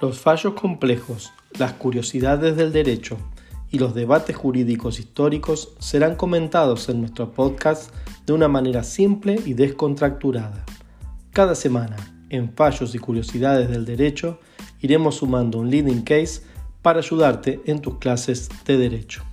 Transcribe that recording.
Los fallos complejos, las curiosidades del derecho y los debates jurídicos históricos serán comentados en nuestro podcast de una manera simple y descontracturada. Cada semana, en Fallos y Curiosidades del Derecho, iremos sumando un leading case para ayudarte en tus clases de derecho.